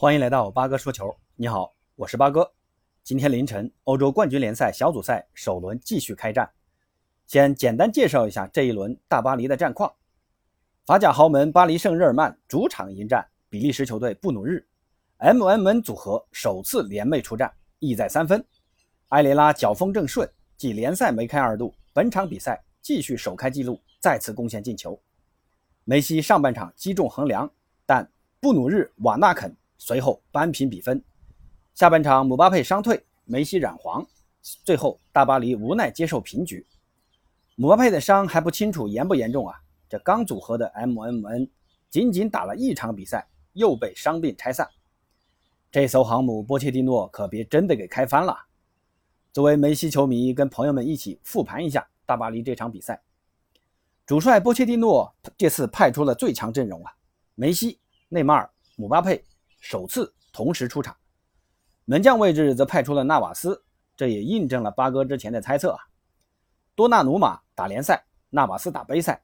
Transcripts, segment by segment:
欢迎来到八哥说球。你好，我是八哥。今天凌晨，欧洲冠军联赛小组赛首轮继续开战。先简单介绍一下这一轮大巴黎的战况。法甲豪门巴黎圣日耳曼主场迎战比利时球队布努日，M&M 组合首次联袂出战，意在三分。埃雷拉脚风正顺，继联赛梅开二度，本场比赛继续首开纪录，再次贡献进球。梅西上半场击中横梁，但布努日瓦纳肯。随后扳平比分。下半场姆巴佩伤退，梅西染黄，最后大巴黎无奈接受平局。姆巴佩的伤还不清楚严不严重啊？这刚组合的 MMN 仅仅打了一场比赛，又被伤病拆散。这艘航母波切蒂诺可别真的给开翻了。作为梅西球迷，跟朋友们一起复盘一下大巴黎这场比赛。主帅波切蒂诺这次派出了最强阵容啊，梅西、内马尔、姆巴佩。首次同时出场，门将位置则派出了纳瓦斯，这也印证了八哥之前的猜测啊。多纳鲁马打联赛，纳瓦斯打杯赛，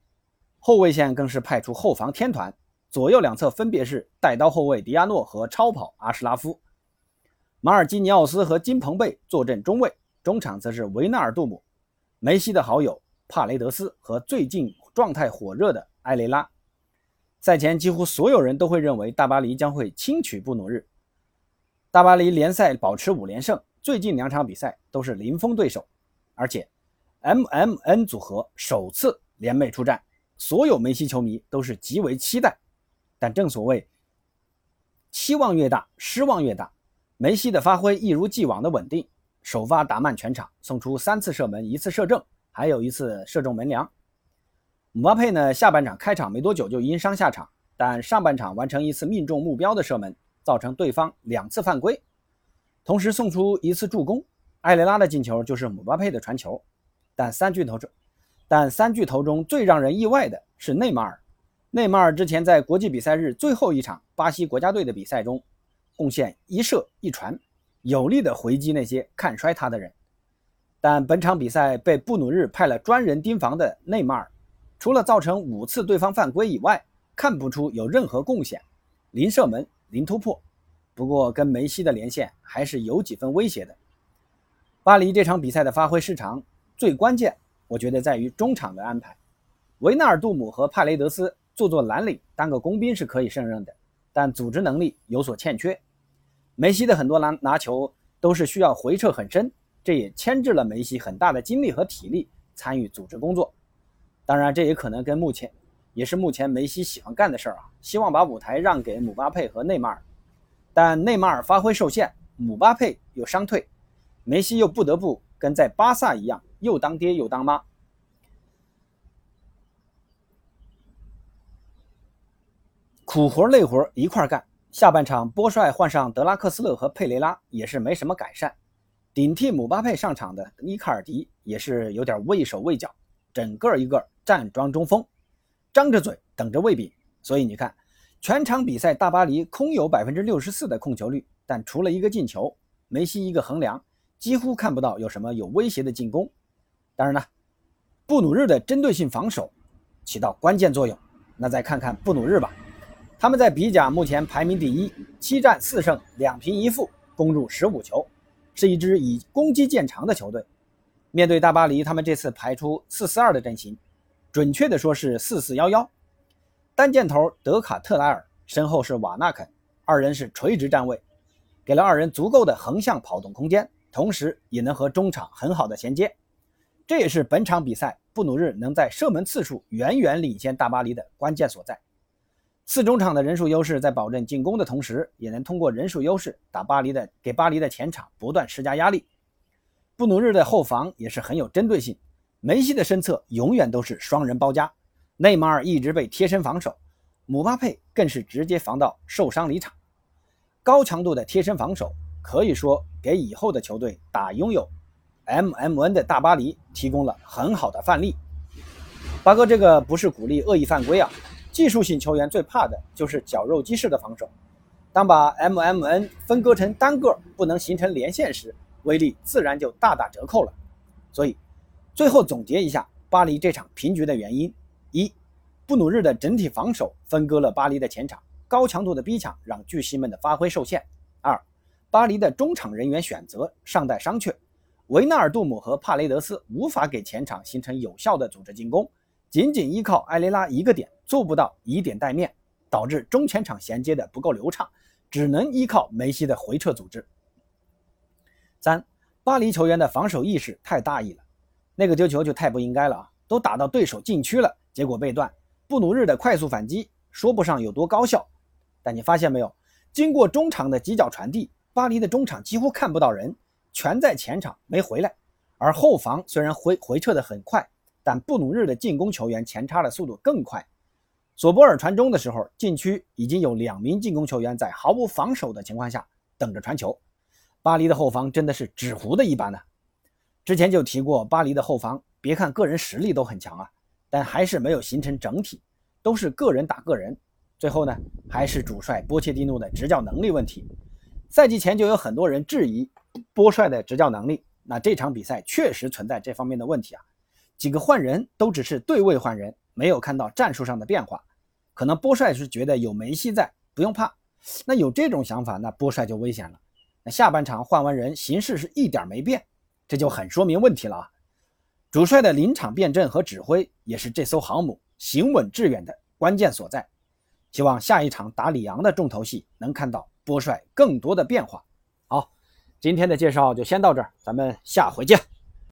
后卫线更是派出后防天团，左右两侧分别是带刀后卫迪亚诺和超跑阿什拉夫，马尔基尼奥斯和金彭贝坐镇中卫，中场则是维纳尔杜姆、梅西的好友帕雷德斯和最近状态火热的埃雷拉。赛前几乎所有人都会认为大巴黎将会轻取布努日。大巴黎联赛保持五连胜，最近两场比赛都是零封对手，而且 M M N 组合首次联袂出战，所有梅西球迷都是极为期待。但正所谓期望越大，失望越大。梅西的发挥一如既往的稳定，首发打满全场，送出三次射门，一次射正，还有一次射中门梁。姆巴佩呢？下半场开场没多久就因伤下场，但上半场完成一次命中目标的射门，造成对方两次犯规，同时送出一次助攻。埃雷拉的进球就是姆巴佩的传球。但三巨头中，但三巨头中最让人意外的是内马尔。内马尔之前在国际比赛日最后一场巴西国家队的比赛中，贡献一射一传，有力的回击那些看衰他的人。但本场比赛被布努日派了专人盯防的内马尔。除了造成五次对方犯规以外，看不出有任何贡献，零射门，零突破。不过跟梅西的连线还是有几分威胁的。巴黎这场比赛的发挥失常，最关键我觉得在于中场的安排。维纳尔杜姆和帕雷德斯做做蓝领，当个工兵是可以胜任的，但组织能力有所欠缺。梅西的很多拿拿球都是需要回撤很深，这也牵制了梅西很大的精力和体力参与组织工作。当然，这也可能跟目前，也是目前梅西喜欢干的事儿啊，希望把舞台让给姆巴佩和内马尔。但内马尔发挥受限，姆巴佩又伤退，梅西又不得不跟在巴萨一样，又当爹又当妈，苦活累活一块干。下半场，波帅换上德拉克斯勒和佩雷拉，也是没什么改善。顶替姆巴佩上场的伊卡尔迪也是有点畏手畏脚。整个一个站桩中锋，张着嘴等着喂饼。所以你看，全场比赛大巴黎空有百分之六十四的控球率，但除了一个进球，梅西一个横梁，几乎看不到有什么有威胁的进攻。当然了，布努日的针对性防守起到关键作用。那再看看布努日吧，他们在比甲目前排名第一，七战四胜两平一负，攻入十五球，是一支以攻击见长的球队。面对大巴黎，他们这次排出四四二的阵型，准确的说是四四幺幺。单箭头德卡特莱尔，身后是瓦纳肯，二人是垂直站位，给了二人足够的横向跑动空间，同时也能和中场很好的衔接。这也是本场比赛布努日能在射门次数远远领先大巴黎的关键所在。四中场的人数优势在保证进攻的同时，也能通过人数优势打巴黎的，给巴黎的前场不断施加压力。布努日的后防也是很有针对性，梅西的身侧永远都是双人包夹，内马尔一直被贴身防守，姆巴佩更是直接防到受伤离场。高强度的贴身防守可以说给以后的球队打拥有 M M N 的大巴黎提供了很好的范例。八哥这个不是鼓励恶意犯规啊，技术性球员最怕的就是绞肉机式的防守，当把 M M N 分割成单个不能形成连线时。威力自然就大打折扣了，所以最后总结一下巴黎这场平局的原因：一，布努日的整体防守分割了巴黎的前场，高强度的逼抢让巨星们的发挥受限。二，巴黎的中场人员选择尚待商榷。维纳尔杜姆和帕雷德斯无法给前场形成有效的组织进攻，仅仅依靠埃雷拉一个点做不到以点带面，导致中前场衔接的不够流畅，只能依靠梅西的回撤组织。三，巴黎球员的防守意识太大意了，那个丢球就太不应该了啊！都打到对手禁区了，结果被断。布努日的快速反击说不上有多高效，但你发现没有，经过中场的几脚传递，巴黎的中场几乎看不到人。全在前场没回来，而后防虽然回回撤的很快，但布努日的进攻球员前插的速度更快。索博尔传中的时候，禁区已经有两名进攻球员在毫无防守的情况下等着传球。巴黎的后防真的是纸糊的一般呢。之前就提过，巴黎的后防别看个人实力都很强啊，但还是没有形成整体，都是个人打个人。最后呢，还是主帅波切蒂诺的执教能力问题。赛季前就有很多人质疑。波帅的执教能力，那这场比赛确实存在这方面的问题啊。几个换人都只是对位换人，没有看到战术上的变化。可能波帅是觉得有梅西在，不用怕。那有这种想法，那波帅就危险了。那下半场换完人，形势是一点没变，这就很说明问题了啊。主帅的临场变阵和指挥，也是这艘航母行稳致远的关键所在。希望下一场打里昂的重头戏，能看到波帅更多的变化。好。今天的介绍就先到这儿，咱们下回见。